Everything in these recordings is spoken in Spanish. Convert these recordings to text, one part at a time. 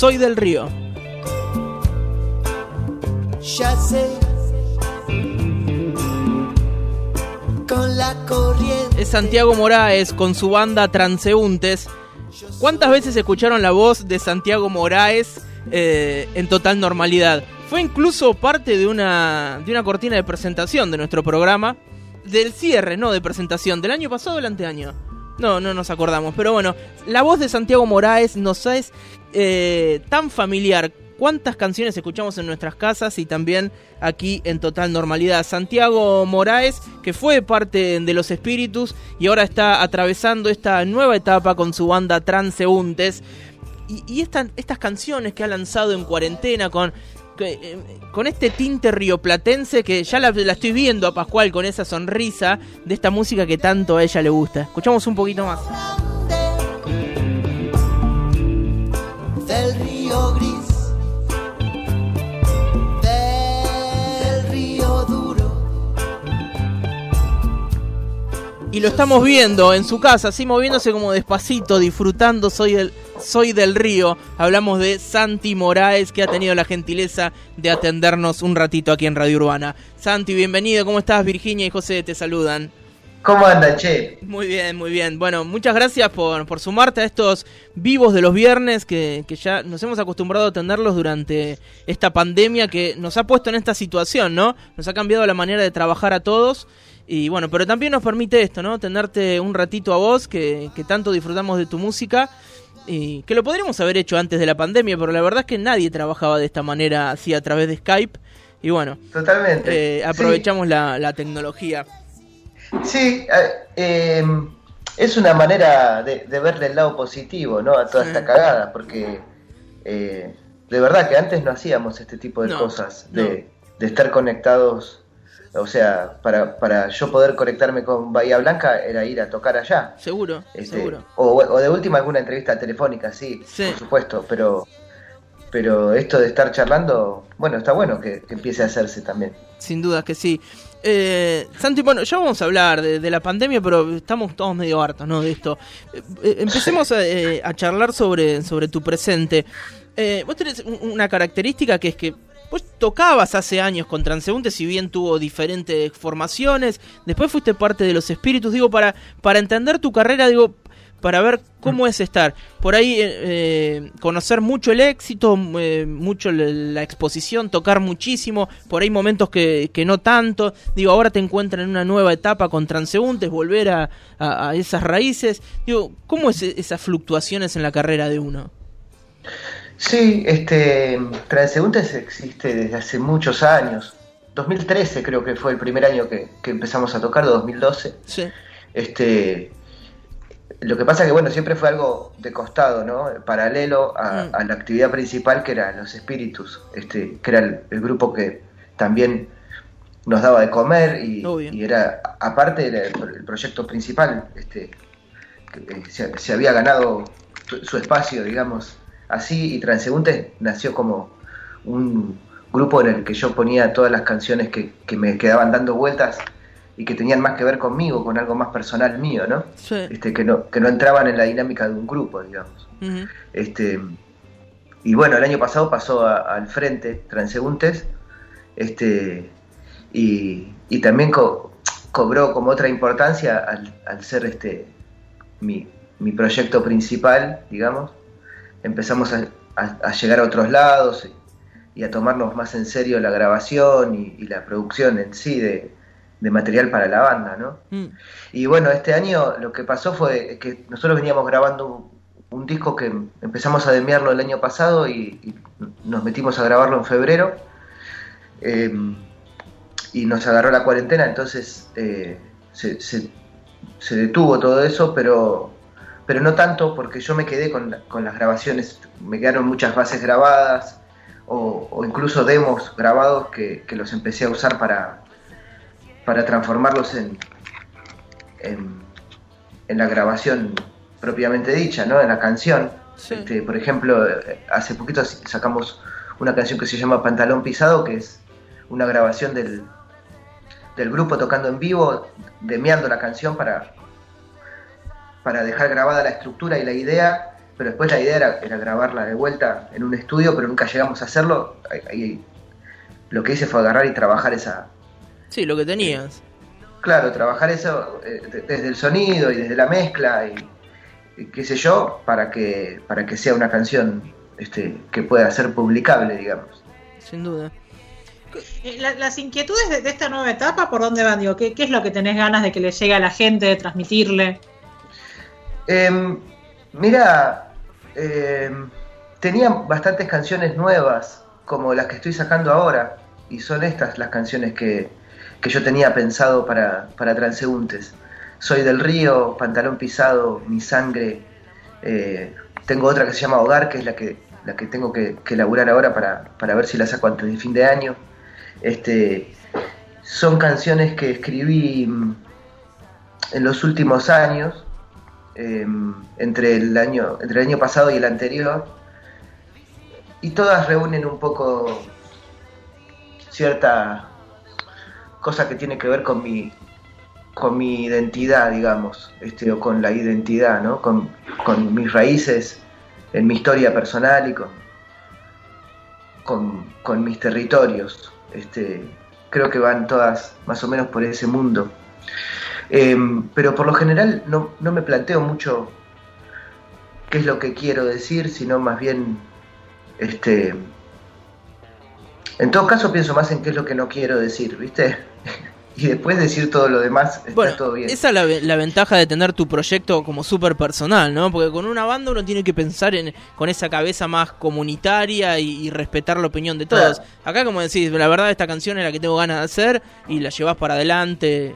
Soy del Río. Ya sé. Con la corriente. Es Santiago Moraes con su banda Transeúntes. ¿Cuántas veces escucharon la voz de Santiago Moraes eh, en total normalidad? Fue incluso parte de una, de una cortina de presentación de nuestro programa. Del cierre, no de presentación, del año pasado o del anteaño. No, no nos acordamos. Pero bueno, la voz de Santiago Moraes nos es eh, tan familiar. ¿Cuántas canciones escuchamos en nuestras casas y también aquí en total normalidad? Santiago Moraes, que fue parte de Los Espíritus y ahora está atravesando esta nueva etapa con su banda Transeúntes. Y, y estas canciones que ha lanzado en cuarentena con eh, con este tinte rioplatense que ya la, la, estoy viendo a Pascual con esa sonrisa de esta música que tanto a ella le gusta. Escuchamos un poquito más. Del río gris. Del río duro. Y lo estamos viendo en su casa, así moviéndose como despacito, disfrutando Soy el soy del Río. Hablamos de Santi Moraes, que ha tenido la gentileza de atendernos un ratito aquí en Radio Urbana. Santi, bienvenido. ¿Cómo estás? Virginia y José te saludan. ¿Cómo anda, Che? Muy bien, muy bien. Bueno, muchas gracias por, por sumarte a estos vivos de los viernes que, que, ya nos hemos acostumbrado a tenerlos durante esta pandemia que nos ha puesto en esta situación, ¿no? Nos ha cambiado la manera de trabajar a todos. Y bueno, pero también nos permite esto, ¿no? Tenerte un ratito a vos, que, que tanto disfrutamos de tu música y que lo podríamos haber hecho antes de la pandemia, pero la verdad es que nadie trabajaba de esta manera así a través de Skype. Y bueno, totalmente. Eh, aprovechamos sí. la, la, tecnología. Sí, eh, es una manera de, de, verle el lado positivo ¿no? a toda sí. esta cagada, porque eh, de verdad que antes no hacíamos este tipo de no, cosas, de, no. de estar conectados o sea, para, para yo poder conectarme con Bahía Blanca era ir a tocar allá. Seguro, este, seguro. O, o, de última alguna entrevista telefónica, sí, sí, por supuesto, pero pero esto de estar charlando, bueno, está bueno que, que empiece a hacerse también. Sin duda que sí. Eh, Santi, bueno, ya vamos a hablar de, de, la pandemia, pero estamos todos medio hartos, ¿no? De esto. Eh, eh, empecemos a, eh, a, charlar sobre, sobre tu presente. Eh, vos tenés una característica que es que Vos tocabas hace años con Transeúnte, si bien tuvo diferentes formaciones, después fuiste parte de los espíritus, digo, para, para entender tu carrera, digo, para ver cómo es estar. Por ahí eh, conocer mucho el éxito, eh, mucho la exposición, tocar muchísimo, por ahí momentos que, que, no tanto. Digo, ahora te encuentras en una nueva etapa con transeúntes, volver a, a, a esas raíces. Digo, ¿cómo es esas fluctuaciones en la carrera de uno? Sí, este, Transeúntes existe desde hace muchos años. 2013 creo que fue el primer año que, que empezamos a tocar, 2012. Sí. Este, lo que pasa que bueno, siempre fue algo de costado, ¿no? Paralelo a, mm. a la actividad principal que era Los Espíritus, este, que era el, el grupo que también nos daba de comer y, y era, aparte era el, el proyecto principal, este, que, eh, se, se había ganado su espacio, digamos, así y Transeúntes nació como un grupo en el que yo ponía todas las canciones que, que, me quedaban dando vueltas y que tenían más que ver conmigo, con algo más personal mío, ¿no? Sí. Este, que no, que no entraban en la dinámica de un grupo, digamos. Uh -huh. Este, y bueno, el año pasado pasó a, al frente Transeúntes, este, y, y también co cobró como otra importancia al, al ser este mi, mi proyecto principal, digamos, empezamos a, a, a, llegar a otros lados y, y, a tomarnos más en serio la grabación y, y la producción en sí de, de, material para la banda, ¿no? Mm. Y bueno, este año lo que pasó fue que nosotros veníamos grabando un, un disco que empezamos a demiarlo el año pasado y, nos metimos a grabarlo en febrero eh, y nos agarró la cuarentena, entonces eh, se, se, se detuvo todo eso, pero pero no tanto porque yo me quedé con, con las grabaciones, me quedaron muchas bases grabadas o, o incluso demos grabados que, que, los empecé a usar para, para transformarlos en, en, en, la grabación propiamente dicha, ¿no? en la canción. Sí. Este, por ejemplo, hace poquito sacamos una canción que se llama Pantalón Pisado, que es una grabación del, del grupo tocando en vivo, demeando la canción para, para dejar grabada la estructura y la idea pero después la idea era, era grabarla de vuelta en un estudio, pero nunca llegamos a hacerlo. Ahí- ahí lo que hice fue agarrar y trabajar esa, Sí, lo que tenías. claro, trabajar eso eh, de- desde el sonido y desde la mezcla y, y qué sé yo, para que, para que sea una canción este, que pueda ser publicable, digamos. Sin duda. Eh, la- las inquietudes de, de esta nueva etapa, ¿por dónde van? Digo, ¿qué, qué es lo que tenés ganas de que le llegue a la gente, de transmitirle? Em, mira, em, tenía bastantes canciones nuevas, como las que estoy sacando ahora, y son estas las canciones que, que yo tenía pensado para, para transeúntes. Soy del río, pantalón pisado, mi sangre. eh, tengo otra que se llama Hogar, que es la que, la que tengo que, elaborar ahora para, para ver si la saco antes de fin de año. Este, son canciones que escribí mm, en los últimos años, eh, entre, el año, entre el año pasado y el anterior, y todas reúnen un poco cierta cosa que tiene que ver con mi, con mi identidad, digamos, este, o con la identidad, ¿no? con, con mis raíces en mi historia personal y con, con, con mis territorios. Este, creo que van todas más o menos por ese mundo. Eh, pero por lo general no, no me planteo mucho qué es lo que quiero decir, sino más bien, este, en todo caso pienso más en qué es lo que no quiero decir, ¿viste? y después decir todo lo demás, está Bueno, todo bien. esa es la, ve- la ventaja de tener tu proyecto como súper personal, ¿no? Porque con una banda uno tiene que pensar en, con esa cabeza más comunitaria y, y respetar la opinión de todos. Claro. Acá, como decís, la verdad esta canción es la que tengo ganas de hacer y la llevas para adelante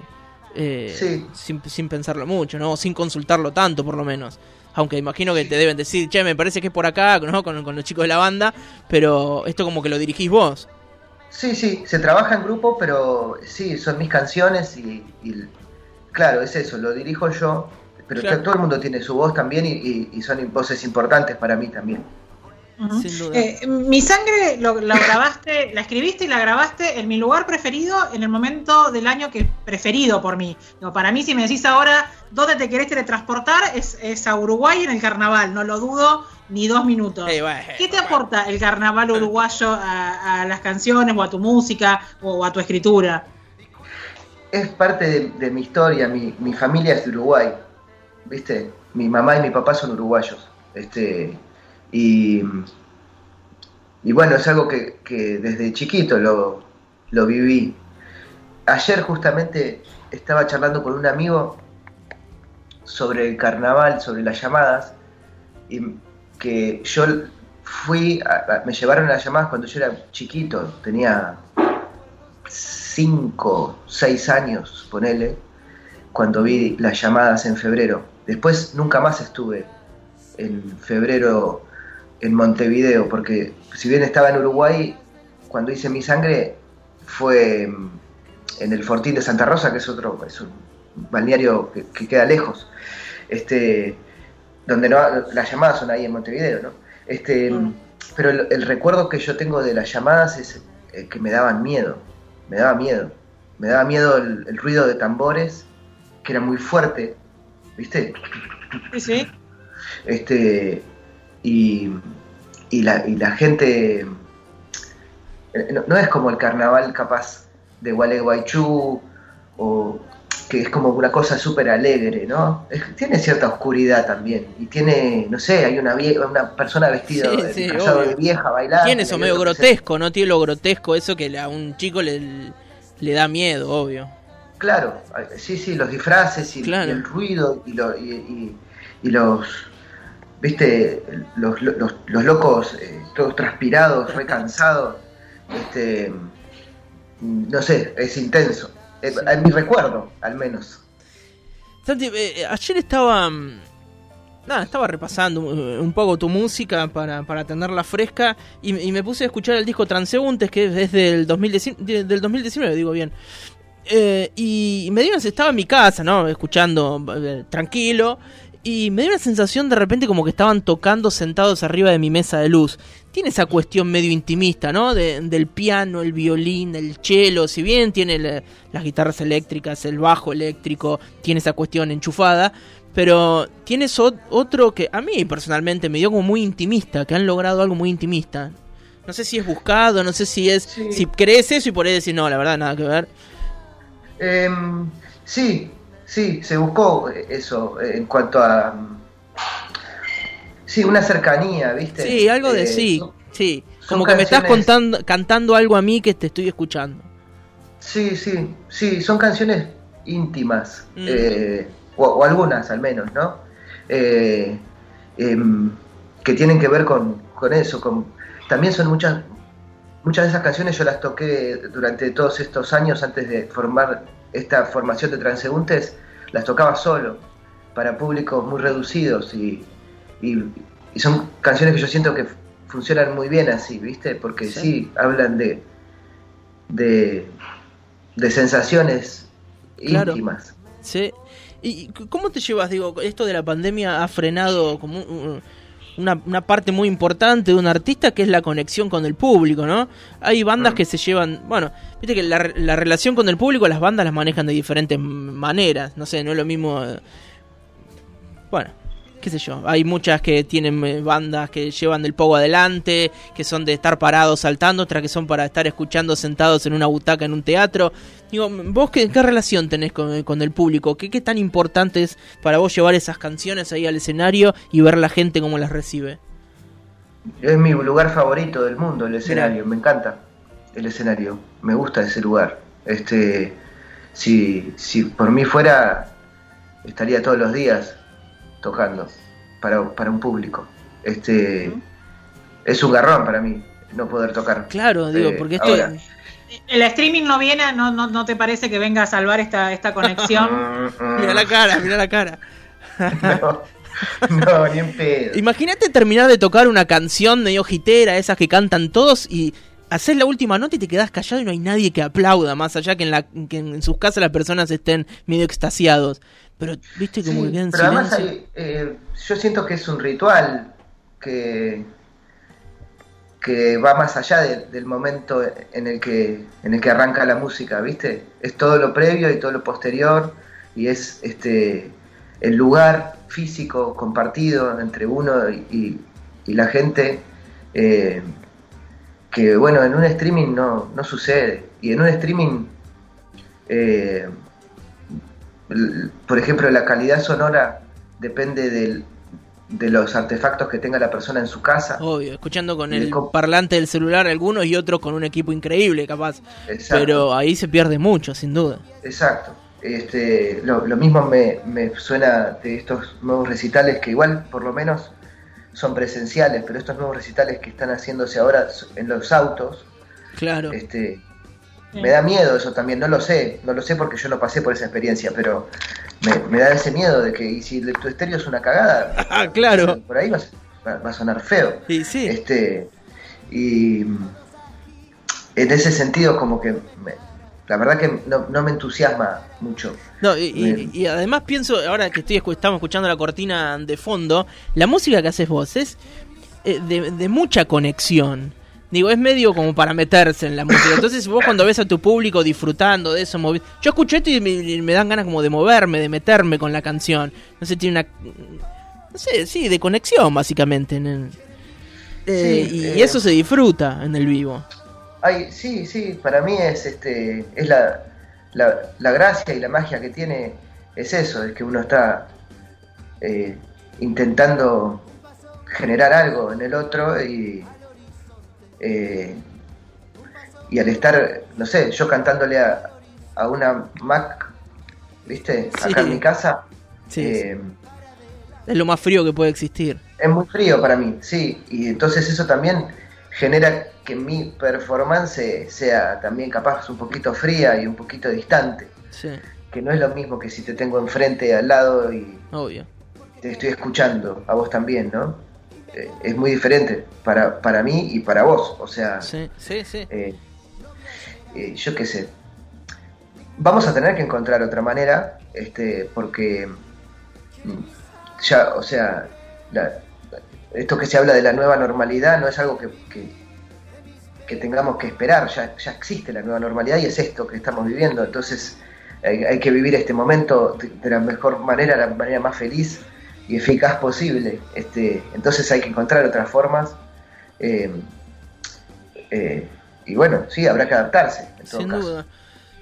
eh, Sí. sin, sin pensarlo mucho, ¿no? Sin consultarlo tanto, por lo menos. Aunque imagino que te deben decir, che, me parece que es por acá, ¿no? Con, con los chicos de la banda, pero esto como que lo dirigís vos. Sí, sí, se trabaja en grupo, pero sí, son mis canciones y, y claro, es eso, lo dirijo yo, pero Claro. todo el mundo tiene su voz también y, y- y son voces importantes para mí también. Sin duda. Eh, mi sangre lo, la grabaste, la escribiste y la grabaste en mi lugar preferido en el momento del año que preferido por mí. Digo, para mí, si me decís ahora dónde te querés teletransportar, es, es a Uruguay en el carnaval, no lo dudo ni dos minutos. Bueno, ¿Qué te aporta el carnaval uruguayo a, a las canciones o a tu música o a tu escritura? Es parte de, de mi historia, mi, mi familia es de Uruguay, ¿viste? Mi mamá y mi papá son uruguayos, este, y, y bueno, es algo que, que desde chiquito lo, lo viví. Ayer justamente estaba charlando con un amigo sobre el carnaval, sobre las llamadas, y que yo fui, a- me llevaron las llamadas cuando yo era chiquito, tenía 5, 6 años, ponele, cuando vi las llamadas en febrero. Después nunca más estuve en febrero en Montevideo, porque si bien estaba en Uruguay, cuando hice mi sangre fue mm, en el Fortín de Santa Rosa, que es otro, es un balneario que, que queda lejos, este, donde no, las llamadas son ahí en Montevideo, ¿no? Este, Mm. Pero el, el recuerdo que yo tengo de las llamadas es eh, que me daban miedo, me daba miedo, me daba miedo el, el ruido de tambores, que era muy fuerte, ¿viste? Sí, sí. este y, y, la, y la gente eh, no, no es como el carnaval capaz de Gualeguaychú o que es como una cosa súper alegre, ¿no? Es- tiene cierta oscuridad también y tiene, no sé, hay una vie- una persona vestida Sí, de, sí, vieja bailando. Tiene eso medio grotesco, ¿no? Tiene lo grotesco, eso que a un chico le, le da miedo, obvio. Claro, sí, sí, los disfraces y, Claro. y el ruido y, lo- y- y los, viste, los, los- los locos eh, todos transpirados, recansados, este, no sé, es intenso. Eh, Sí. En mi recuerdo, al menos. Santi, eh, eh, ayer estaba. mm, Nada, estaba repasando un poco tu música para, para tenerla fresca y, y me puse a escuchar el disco Transeúntes, que es del 2019, de- del 2019 digo bien. Eh, y me dio una, estaba en mi casa, ¿no? Escuchando eh, tranquilo. Y me dio una sensación de repente como que estaban tocando sentados arriba de mi mesa de luz. Tiene esa cuestión medio intimista, ¿no? De- del piano, el violín, el cello. Si bien tiene la- las guitarras eléctricas, el bajo eléctrico, tiene esa cuestión enchufada. Pero tienes ot- otro que a mí personalmente me dio como muy intimista, que han logrado algo muy intimista. No sé si es buscado, no sé si es... Sí. Si crees eso y por ahí decir, no, la verdad, nada que ver. Em, sí, sí, se buscó eso en cuanto a. Sí, una cercanía, ¿viste? Sí, algo de Eh, sí, son- sí. Como que me estás contando, cantando algo a mí que te estoy escuchando. Sí, sí, sí, son canciones íntimas, Mm. eh, o, o algunas al menos, ¿no? Eh, em, que tienen que ver con, con eso, con, también son muchas, muchas de esas canciones yo las toqué durante todos estos años antes de formar esta formación de transeúntes, las tocaba solo, para públicos muy reducidos y, y- y son canciones que yo siento que funcionan muy bien así, ¿viste? Porque Sí. sí, hablan de, de, de sensaciones Claro. íntimas. Sí. ¿Y cómo te llevas? Digo, esto de la pandemia ha frenado como un- una, una parte muy importante de un artista que es la conexión con el público, ¿no? Hay bandas que se llevan, bueno, viste que la, la relación con el público las bandas las manejan de diferentes maneras, no sé, no es lo mismo... eh, Bueno, qué sé yo, hay muchas que tienen eh, bandas que llevan del pogo adelante, que son de estar parados saltando, otras que son para estar escuchando sentados en una butaca en un teatro. Digo, ¿vos qué, qué relación tenés con, con el público? ¿Qué, ¿Qué tan importante es para vos llevar esas canciones ahí al escenario y ver la gente cómo las recibe? Es mi lugar favorito del mundo, el escenario, me encanta el escenario, me gusta ese lugar. Este, si, si por mí fuera, estaría todos los días tocando para, para un público. Este, es un garrón para mí no poder tocar. Claro, digo, Eh, porque esto... ahora. El streaming no viene, no, no, no te parece que venga a salvar esta, esta conexión. Mira la cara, mira la cara. No, no, ni en pedo. Imagínate terminar de tocar una canción medio jitera, esas que cantan todos, y haces la última nota y te quedas callado y no hay nadie que aplauda, más allá que en, la, que en sus casas las personas estén medio extasiados. Pero, viste, Sí, que queda en pero además silencio. hay, eh, yo siento que es un ritual que, que va más allá de- del momento en el, que, en el que arranca la música, ¿viste? Es todo lo previo y todo lo posterior y es este el lugar físico compartido entre uno y, y- y la gente eh, que bueno en un streaming no, no sucede y en un streaming eh, por ejemplo, la calidad sonora depende del- de los artefactos que tenga la persona en su casa. Obvio, escuchando con el parlante del celular algunos y otros con un equipo increíble, capaz. Exacto. Pero ahí se pierde mucho, sin duda. Exacto. Este, lo, lo mismo me, me suena de estos nuevos recitales que igual por lo menos son presenciales, pero estos nuevos recitales que están haciéndose ahora en los autos, Claro. este, me da miedo eso también, no lo sé, no lo sé porque yo no pasé por esa experiencia, pero me, me da ese miedo de que y si tu estéreo es una cagada, Ah, claro. por ahí va, a- va- va a sonar feo. Y sí. Este, y en ese sentido, como que me- la verdad que no, no me entusiasma mucho. No, y, y- Bien. y además pienso, ahora que estoy estamos escuchando la cortina de fondo, la música que haces vos es eh, de, de mucha conexión. Digo, es medio como para meterse en la música. Entonces vos cuando ves a tu público disfrutando de eso, movi- yo escucho esto y me, y me dan ganas como de moverme, de meterme con la canción. No sé, tiene una... No sé, sí, de conexión básicamente. en el- Eh, Sí, y eh, eso se disfruta en el vivo. Ay, sí, sí, para mí es este es la, la, la gracia y la magia que tiene es eso, es que uno está eh, intentando generar algo en el otro y eh, y al estar, no sé, yo cantándole a, a una Mac, ¿viste? Acá Sí. en mi casa, Sí, eh, es lo más frío que puede existir. es muy frío para mí, sí, y entonces eso también genera que mi performance sea también capaz un poquito fría y un poquito distante, Sí, que no es lo mismo que si te tengo enfrente al lado y obvio. te estoy escuchando, a vos también, ¿no? Eh, es muy diferente para, para mí y para vos, o sea, Sí, sí, sí. eh, eh, yo qué sé. Vamos a tener que encontrar otra manera, este, porque mm, ya, o sea, la- esto que se habla de la nueva normalidad no es algo que, que, que tengamos que esperar, ya, ya existe la nueva normalidad y es esto que estamos viviendo, entonces hay, hay que vivir este momento de, de la mejor manera, la manera más feliz y eficaz posible. Este, entonces hay que encontrar otras formas. eh, eh, y bueno, sí, habrá que adaptarse. En todo Sin caso. duda.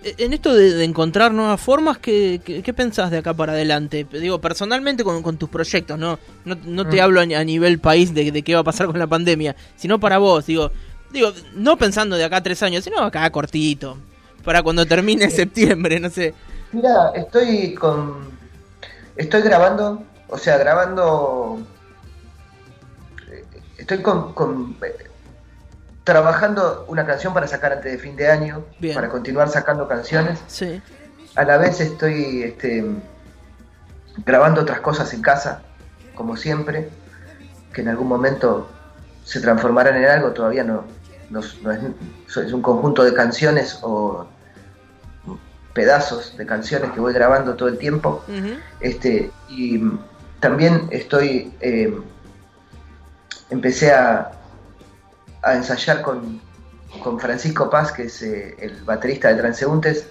E- En esto de, de encontrar nuevas formas, ¿qué, qué, qué pensás de acá para adelante? Digo, personalmente con, con tus proyectos, ¿no? No, no te Mm. hablo a, a nivel país de, de qué va a pasar con la pandemia, sino para vos, digo, digo, no pensando de acá a tres años, sino acá cortito, para cuando termine septiembre, no sé. Mira, estoy con. Estoy grabando, o sea, grabando. eh, Estoy con. con, eh, trabajando una canción para sacar antes de fin de año, Bien. para continuar sacando canciones. Sí, A la vez estoy este, grabando otras cosas en casa, como siempre, que en algún momento se transformarán en algo, todavía no, no, no es, es un conjunto de canciones o pedazos de canciones que voy grabando todo el tiempo. Este, y también estoy, eh, empecé a, a ensayar con, con Francisco Paz, que es eh, el baterista de Transeúntes.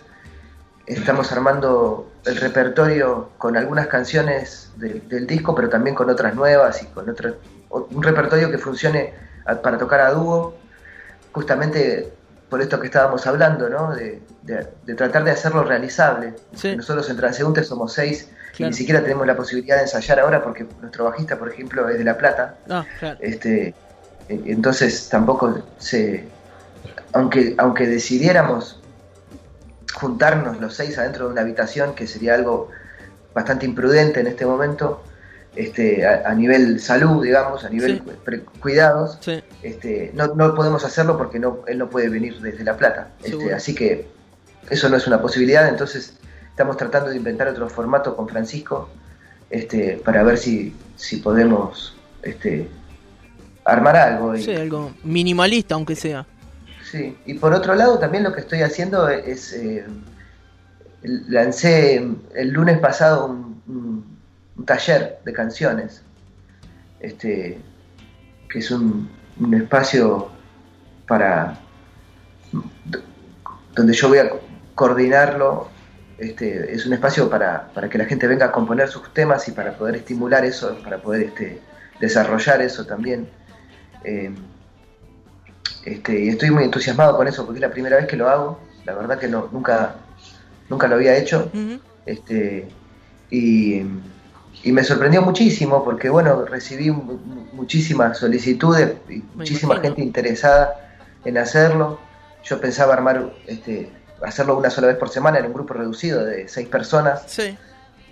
Estamos armando el repertorio con algunas canciones del- del disco, pero también con otras nuevas y con otro, un repertorio que funcione a- para tocar a dúo, justamente por esto que estábamos hablando, ¿no? de, de- de tratar de hacerlo realizable. Sí. Nosotros en Transeúntes somos seis Claro. ni siquiera tenemos la posibilidad de ensayar ahora porque nuestro bajista, por ejemplo, es de La Plata. Ah, claro. Este, eh, entonces tampoco se. Aunque, aunque decidiéramos juntarnos los seis adentro de una habitación, que sería algo bastante imprudente en este momento, este, a, a nivel salud, digamos, a nivel Sí. cuidados, Sí, este, no, no podemos hacerlo porque no, él no puede venir desde La Plata. Este, así que eso no es una posibilidad, entonces estamos tratando de inventar otro formato con Francisco este, para ver si, si podemos este, armar algo. Y, sí, algo minimalista, aunque sea. sí. y por otro lado, también lo que estoy haciendo es, eh, lancé el lunes pasado un, un- un taller de canciones, este, que es un, un espacio para donde yo voy a coordinarlo. Este, es un espacio para, para que la gente venga a componer sus temas y para poder estimular eso, para poder este, desarrollar eso también. Eh, este, y estoy muy entusiasmado con eso porque es la primera vez que lo hago. La verdad que no, nunca, nunca lo había hecho. Este, y, y me sorprendió muchísimo porque, bueno, recibí mu- mu- muchísimas solicitudes y muchísima gente interesada en hacerlo. Yo pensaba armar, este, hacerlo una sola vez por semana en un grupo reducido de seis personas. Sí,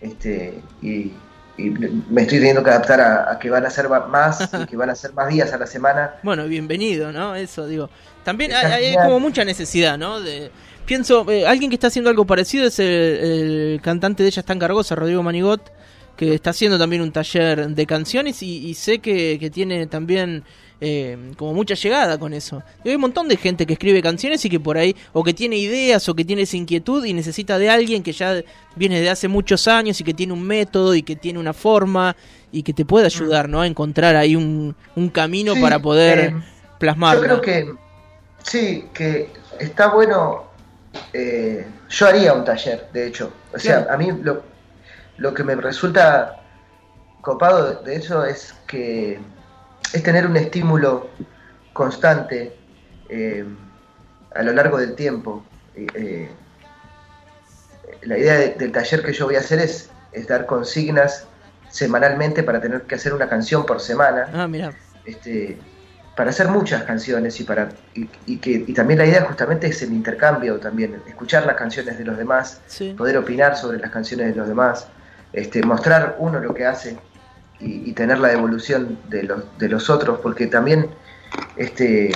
Este, y, y me estoy teniendo que adaptar a, a que van a ser más y que van a ser más días a la semana. bueno, bienvenido, ¿no? Eso, digo. También hay, hay como mucha necesidad, ¿no? De, pienso, eh, alguien que está haciendo algo parecido es el, el cantante de Ella está en Cargosa, Rodrigo Manigot, que está haciendo también un taller de canciones y, y sé que, que tiene también eh, como mucha llegada con eso. Y hay un montón de gente que escribe canciones y que por ahí, o que tiene ideas o que tiene esa inquietud y necesita de alguien que ya viene de hace muchos años y que tiene un método y que tiene una forma y que te puede ayudar, ¿no? A encontrar ahí un, un camino Sí, para poder eh, plasmarlo. Yo creo que sí, que está bueno. eh, yo haría un taller, de hecho. O sea, Claro. a mí lo, lo que me resulta copado de eso es que es tener un estímulo constante eh, a lo largo del tiempo. Eh, la idea de- del taller que yo voy a hacer es, es dar consignas semanalmente para tener que hacer una canción por semana Ah, mira. este, para hacer muchas canciones y para y, y que y también la idea justamente es el intercambio también escuchar las canciones de los demás Sí. poder opinar sobre las canciones de los demás este, mostrar uno lo que hace y, tener la devolución de los de los otros porque también este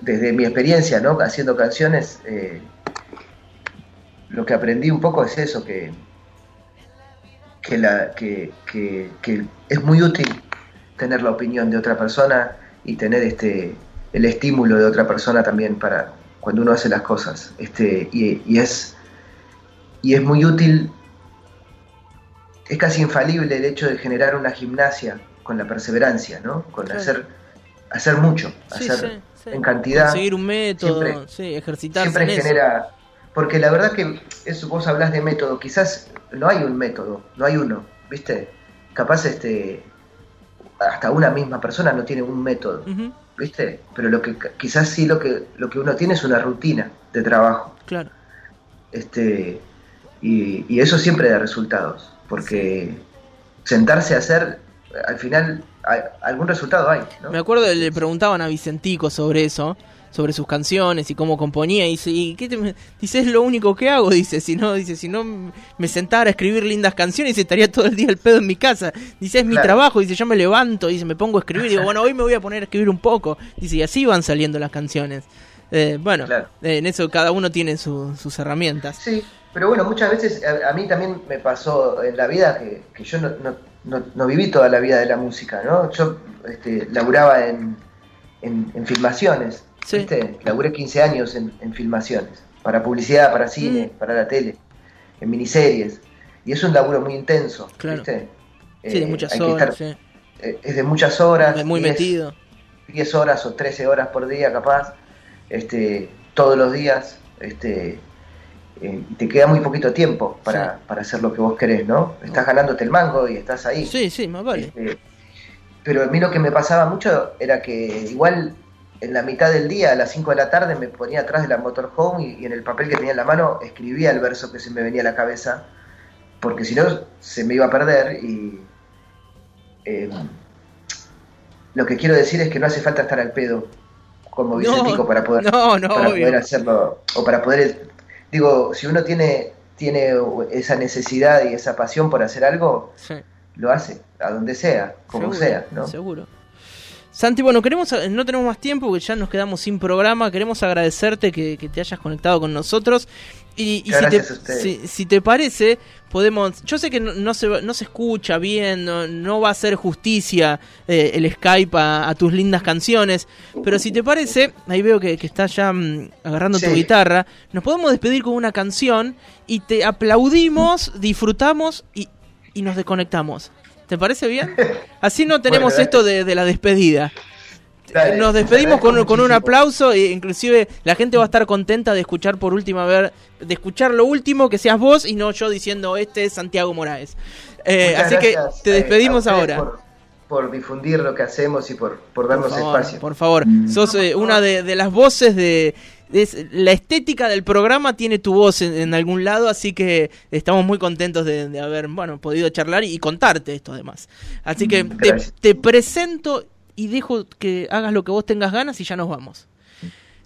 desde mi experiencia no haciendo canciones eh, lo que aprendí un poco es eso que que, la, que, que, es muy útil tener la opinión de otra persona y tener este el estímulo de otra persona también para cuando uno hace las cosas este y es y es muy útil es casi infalible el hecho de generar una gimnasia con la perseverancia no con Claro. hacer hacer mucho Sí, hacer sí, sí. en cantidad Conseguir un método, siempre- sí, ejercitarse siempre en eso. genera porque la verdad que eso vos hablas de método, quizás no hay un método, no hay uno, ¿viste? Capaz este hasta una misma persona no tiene un método, ¿viste? Pero lo que quizás sí lo que lo que uno tiene es una rutina de trabajo. Claro. Este y, y eso siempre da resultados, porque sentarse a hacer al final a- algún resultado hay, ¿no? Me acuerdo, le preguntaban a Vicentico sobre eso, sobre sus canciones y cómo componía. Y dice, ¿y qué te me-?" dice? Es lo único que hago. Dice, si no, dice, si no me sentara a escribir lindas canciones, estaría todo el día el pedo en mi casa. Dice, es mi Claro. trabajo. Dice, yo me levanto, dice, me pongo a escribir. Digo, bueno, hoy me voy a poner a escribir un poco. Dice, y así van saliendo las canciones. Eh, bueno, Claro. eh, en eso cada uno tiene su- sus herramientas. Sí, pero bueno, muchas veces a, a mí también me pasó en la vida que, que yo no, no, no- no viví toda la vida de la música, ¿no? Yo este, laburaba en, en, en filmaciones, Sí. ¿viste? Laburé 15 años en, en filmaciones, para publicidad, para cine, Mm. para la tele, en miniseries. Y es un laburo muy intenso, Claro. ¿viste? Sí, de Eh, muchas horas, estar- sí. eh, es de muchas horas. muy 10 metido. 10 horas o 13 horas por día capaz, este, todos los días, este, eh, y te queda muy poquito tiempo para, para hacer lo que vos querés, ¿no? Estás ganándote el mango y estás ahí. Sí, sí, más vale. Este, pero a mí lo que me pasaba mucho era que igual en la mitad del día, a las 5 de la tarde, me ponía atrás de la motorhome y, y en el papel que tenía en la mano escribía el verso que se me venía a la cabeza, porque si no se me iba a perder y... eh, lo que quiero decir es que no hace falta estar al pedo como Vicentico para poder no, no, para obvio. poder hacerlo o para poder digo si uno tiene tiene esa necesidad y esa pasión por hacer algo Sí. lo hace a donde sea como Seguro, sea no Seguro. Santi, bueno, queremos, no tenemos más tiempo porque ya nos quedamos sin programa. Queremos agradecerte que, que te hayas conectado con nosotros. Y, y si, te, si, si parece, podemos. Yo sé que no, no se, va- no se escucha bien, no, no va a hacer justicia eh, el Skype a, a tus lindas canciones. Pero si te parece, ahí veo que, que estás ya mm, agarrando tu guitarra. Nos podemos despedir con una canción y te aplaudimos, disfrutamos y, y nos desconectamos. ¿Te parece bien? Así no tenemos Bueno, esto de, de la despedida. Dale, Nos despedimos con, con un aplauso e inclusive la gente va a estar contenta de escuchar por última vez, de escuchar lo último que seas vos y no yo diciendo este es Santiago Moraes. Eh, así gracias, que te eh, despedimos ahora. por, por difundir lo que hacemos y por, por Por darnos favor, espacio por favor. Sos eh, una de, de las voces de... es- la estética del programa tiene tu voz en, en algún lado, así que estamos muy contentos de, de haber bueno, podido charlar y, y contarte esto además. Así que te, te presento y dejo que hagas lo que vos tengas ganas y ya nos vamos.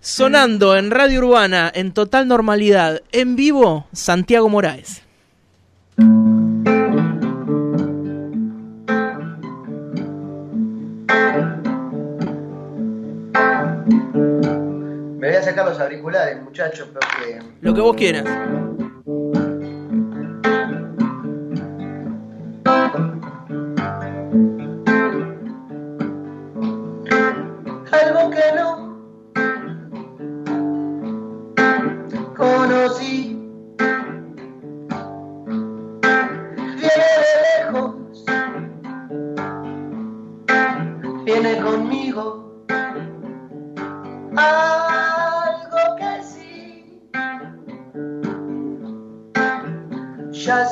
Sonando en Radio Urbana, en total normalidad, en vivo, Santiago Moraes. Sacar los auriculares muchachos porque Lo que vos quieras. algo que no conocí. Viene de lejos, viene conmigo. Ya.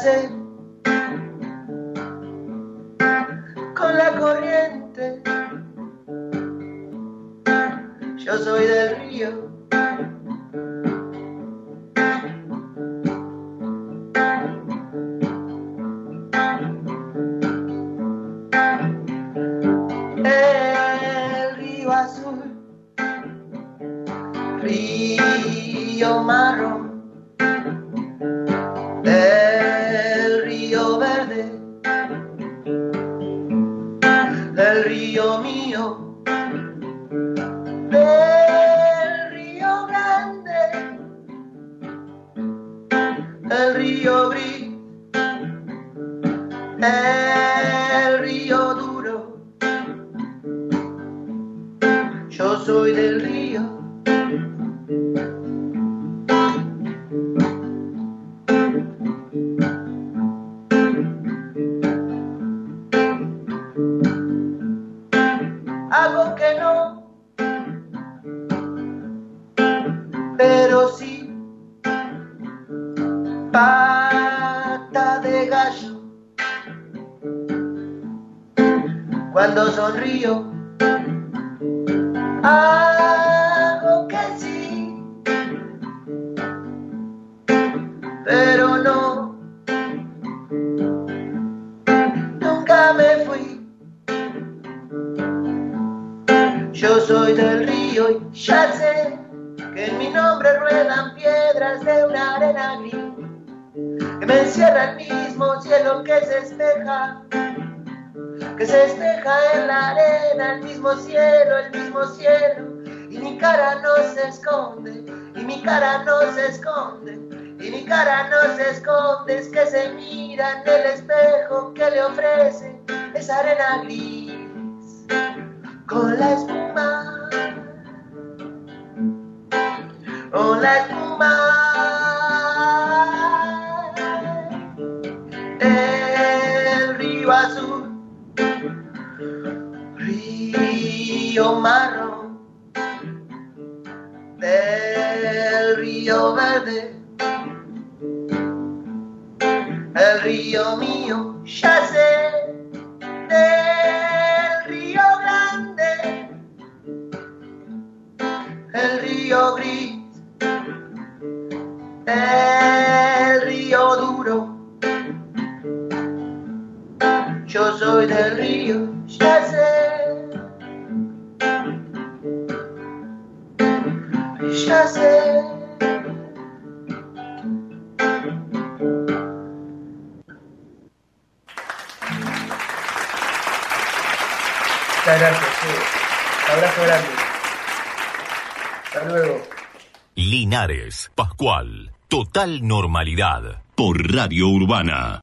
Con la corriente yo soy del río. El río gris, el río duro. Yo soy del Yo soy del río y ya sé que en mi nombre ruedan piedras de una arena gris que me encierra el mismo cielo que se espeja, que se espeja en la arena, el mismo cielo, el mismo cielo, y mi cara no se esconde, y mi cara no se esconde, y mi cara no se esconde, es que se mira en el espejo que le ofrece esa arena gris con la espuma, con la espuma. Del río azul, río marrón, del río verde, el río mío, ya normalidad. Por Radio Urbana.